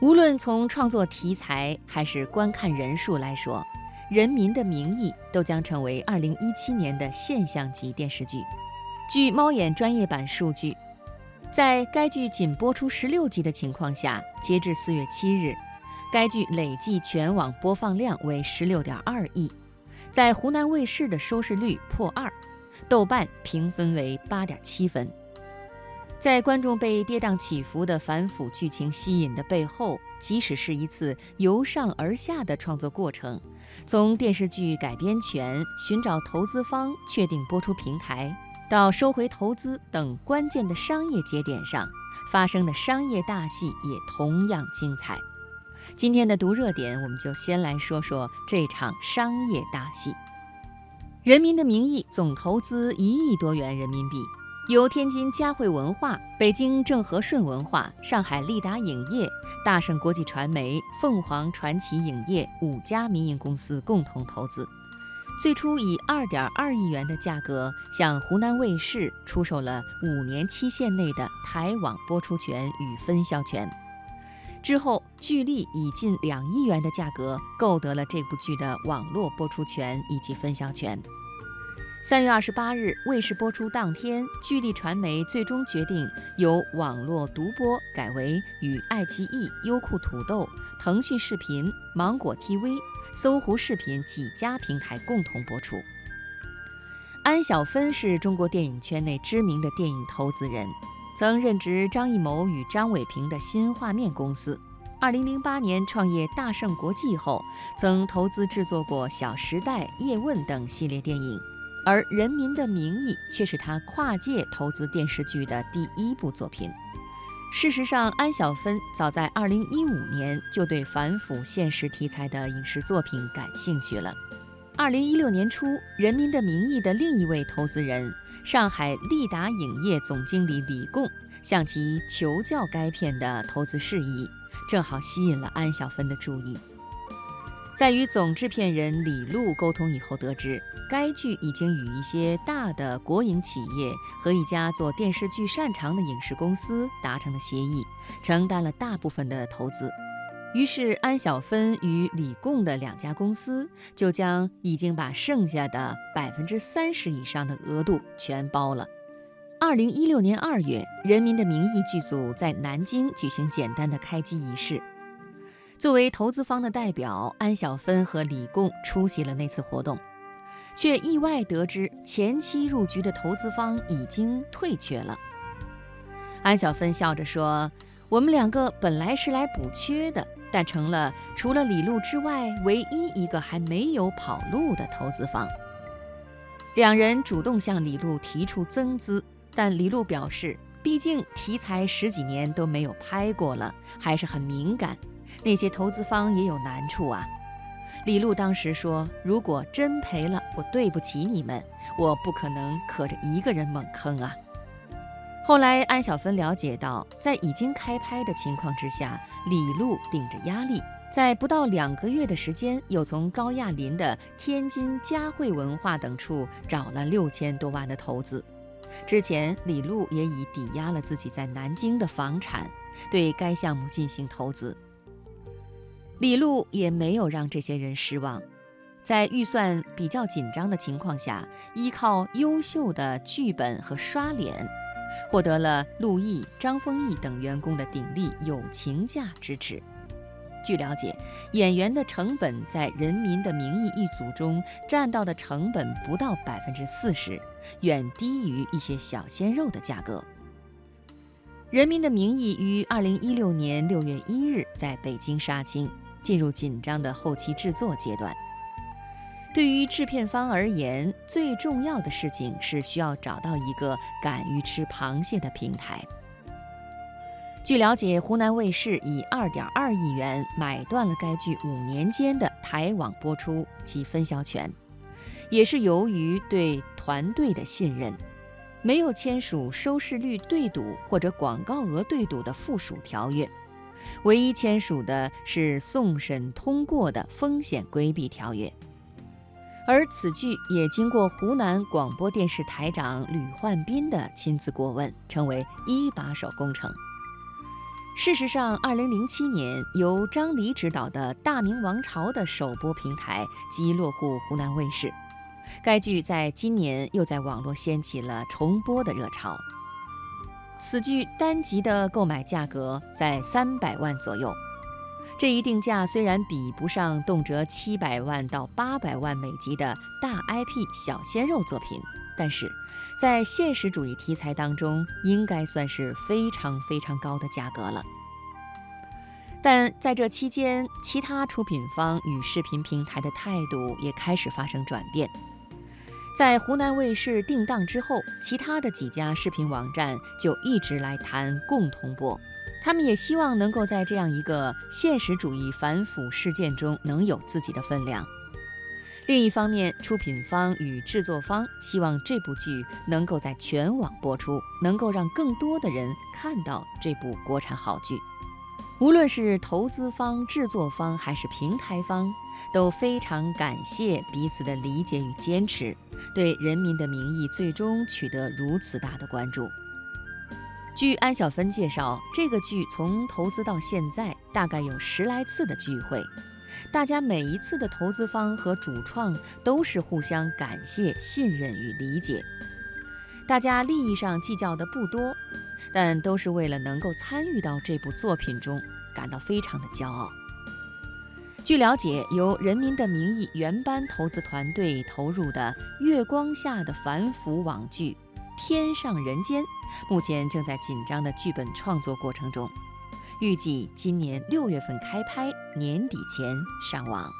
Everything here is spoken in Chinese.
无论从创作题材还是观看人数来说，《人民的名义》都将成为2017年的现象级电视剧。据猫眼专业版数据，在该剧仅播出16集的情况下，截至4月7日，该剧累计全网播放量为16.2亿，在湖南卫视的收视率破二，豆瓣评分为8.7分。在观众被跌宕起伏的反腐剧情吸引的背后，即使是一次由上而下的创作过程，从电视剧改编权、寻找投资方、确定播出平台，到收回投资等关键的商业节点上发生的商业大戏也同样精彩。今天的读热点，我们就先来说说这场商业大戏。《人民的名义》总投资一亿多元人民币。由天津嘉汇文化、北京正和顺文化、上海利达影业、大盛国际传媒、凤凰传奇影业五家民营公司共同投资，最初以二点二亿元的价格向湖南卫视出售了五年期限内的台网播出权与分销权，之后聚力以近两亿元的价格购得了这部剧的网络播出权以及分销权。三月二十八日，卫视播出当天，聚力传媒最终决定由网络独播改为与爱奇艺、优酷土豆、腾讯视频、芒果 TV、搜狐视频几家平台共同播出。安小芬是中国电影圈内知名的电影投资人，曾任职张艺谋与张伟平的新画面公司。二零零八年创业大圣国际后，曾投资制作过《小时代》《叶问》等系列电影。而《人民的名义》却是他跨界投资电视剧的第一部作品。事实上，安小芬早在2015年就对反腐现实题材的影视作品感兴趣了。2016年初，《人民的名义》的另一位投资人上海利达影业总经理李贡向其求教该片的投资事宜，正好吸引了安小芬的注意。在与总制片人李路沟通以后，得知该剧已经与一些大的国营企业和一家做电视剧擅长的影视公司达成了协议，承担了大部分的投资。于是，安小芬与李贡的两家公司就将已经把剩下的百分之三十以上的额度全包了。二零一六年二月，《人民的名义》剧组在南京举行简单的开机仪式。作为投资方的代表，安小芬和李贡出席了那次活动，却意外得知前期入局的投资方已经退却了。安小芬笑着说：“我们两个本来是来补缺的，但成了除了李路之外唯一一个还没有跑路的投资方。”两人主动向李路提出增资，但李路表示，毕竟题材十几年都没有拍过了，还是很敏感。那些投资方也有难处啊。李路当时说：“如果真赔了，我对不起你们，我不可能可着一个人猛坑啊。”后来安小芬了解到，在已经开拍的情况之下，李路顶着压力，在不到两个月的时间，又从高亚麟的天津嘉汇文化等处找了六千多万的投资。之前李路也已抵押了自己在南京的房产，对该项目进行投资。李路也没有让这些人失望，在预算比较紧张的情况下，依靠优秀的剧本和刷脸，获得了陆毅、张丰毅等员工的鼎力友情价支持。据了解，演员的成本在《人民的名义》一组中占到的成本不到百分之四十，远低于一些小鲜肉的价格。《人民的名义》于二零一六年六月一日在北京杀青。进入紧张的后期制作阶段。对于制片方而言，最重要的事情是需要找到一个敢于吃螃蟹的平台。据了解，湖南卫视以二点二亿元买断了该剧五年间的台网播出及分销权，也是由于对团队的信任，没有签署收视率对赌或者广告额对赌的附属条约。唯一签署的是送审通过的风险规避条约，而此剧也经过湖南广播电视台长吕焕斌的亲自过问，成为一把手工程。事实上，2007年由张黎执导的《大明王朝》的首播平台即落户湖南卫视，该剧在今年又在网络掀起了重播的热潮。此剧单集的购买价格在三百万左右。这一定价虽然比不上动辄七百万到八百万美金的大 IP 小鲜肉作品，但是，在现实主义题材当中，应该算是非常非常高的价格了。但在这期间，其他出品方与视频平台的态度也开始发生转变。在湖南卫视定档之后，其他的几家视频网站就一直来谈共同播。他们也希望能够在这样一个现实主义反腐事件中能有自己的分量。另一方面，出品方与制作方希望这部剧能够在全网播出，能够让更多的人看到这部国产好剧。无论是投资方、制作方还是平台方，都非常感谢彼此的理解与坚持，对《人民的名义》最终取得如此大的关注。据安小芬介绍，这个剧从投资到现在大概有十来次的聚会，大家每一次的投资方和主创都是互相感谢、信任与理解，大家利益上计较的不多，但都是为了能够参与到这部作品中，感到非常的骄傲。据了解，由《人民的名义》原班投资团队投入的月光下的反腐网剧《天上人间》。目前正在紧张的剧本创作过程中，预计今年六月份开拍，年底前上网。